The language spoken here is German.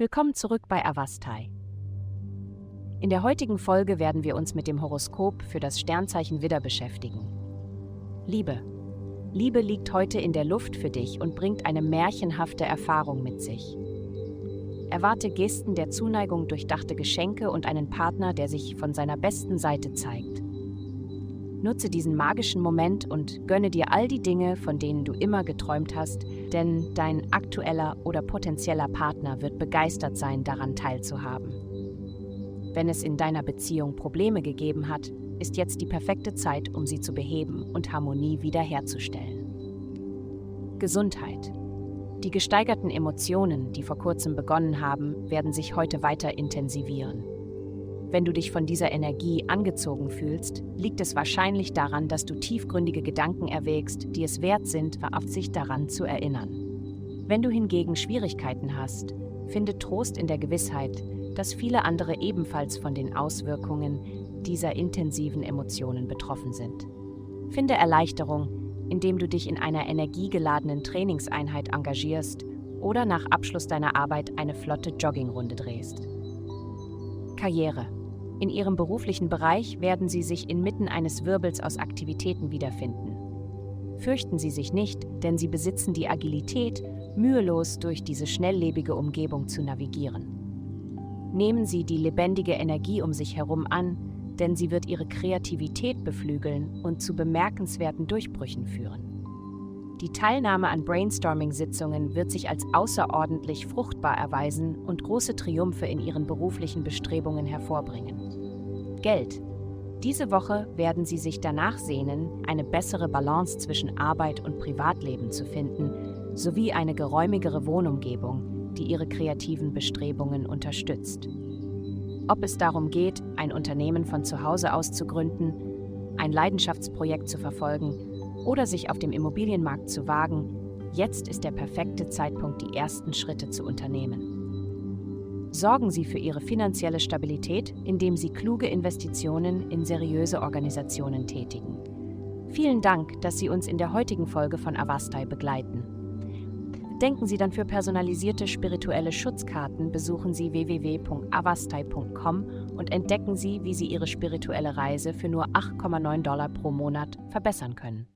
Willkommen zurück bei Avastai. In der heutigen Folge werden wir uns mit dem Horoskop für das Sternzeichen Widder beschäftigen. Liebe. Liebe liegt heute in der Luft für dich und bringt eine märchenhafte Erfahrung mit sich. Erwarte Gesten der Zuneigung, durchdachte Geschenke und einen Partner, der sich von seiner besten Seite zeigt. Nutze diesen magischen Moment und gönne dir all die Dinge, von denen du immer geträumt hast, denn dein aktueller oder potenzieller Partner wird begeistert sein, daran teilzuhaben. Wenn es in deiner Beziehung Probleme gegeben hat, ist jetzt die perfekte Zeit, um sie zu beheben und Harmonie wiederherzustellen. Gesundheit. Die gesteigerten Emotionen, die vor kurzem begonnen haben, werden sich heute weiter intensivieren. Wenn du dich von dieser Energie angezogen fühlst, liegt es wahrscheinlich daran, dass du tiefgründige Gedanken erwägst, die es wert sind, sich daran zu erinnern. Wenn du hingegen Schwierigkeiten hast, finde Trost in der Gewissheit, dass viele andere ebenfalls von den Auswirkungen dieser intensiven Emotionen betroffen sind. Finde Erleichterung, indem du dich in einer energiegeladenen Trainingseinheit engagierst oder nach Abschluss deiner Arbeit eine flotte Joggingrunde drehst. Karriere. In ihrem beruflichen Bereich werden sie sich inmitten eines Wirbels aus Aktivitäten wiederfinden. Fürchten Sie sich nicht, denn Sie besitzen die Agilität, mühelos durch diese schnelllebige Umgebung zu navigieren. Nehmen Sie die lebendige Energie um sich herum an, denn sie wird Ihre Kreativität beflügeln und zu bemerkenswerten Durchbrüchen führen. Die Teilnahme an Brainstorming-Sitzungen wird sich als außerordentlich fruchtbar erweisen und große Triumphe in ihren beruflichen Bestrebungen hervorbringen. Geld. Diese Woche werden Sie sich danach sehnen, eine bessere Balance zwischen Arbeit und Privatleben zu finden, sowie eine geräumigere Wohnumgebung, die Ihre kreativen Bestrebungen unterstützt. Ob es darum geht, ein Unternehmen von zu Hause aus zu gründen, ein Leidenschaftsprojekt zu verfolgen oder sich auf dem Immobilienmarkt zu wagen, jetzt ist der perfekte Zeitpunkt, die ersten Schritte zu unternehmen. Sorgen Sie für Ihre finanzielle Stabilität, indem Sie kluge Investitionen in seriöse Organisationen tätigen. Vielen Dank, dass Sie uns in der heutigen Folge von Avastai begleiten. Denken Sie dann für personalisierte spirituelle Schutzkarten, besuchen Sie www.avastai.com und entdecken Sie, wie Sie Ihre spirituelle Reise für nur 8,9 Dollar pro Monat verbessern können.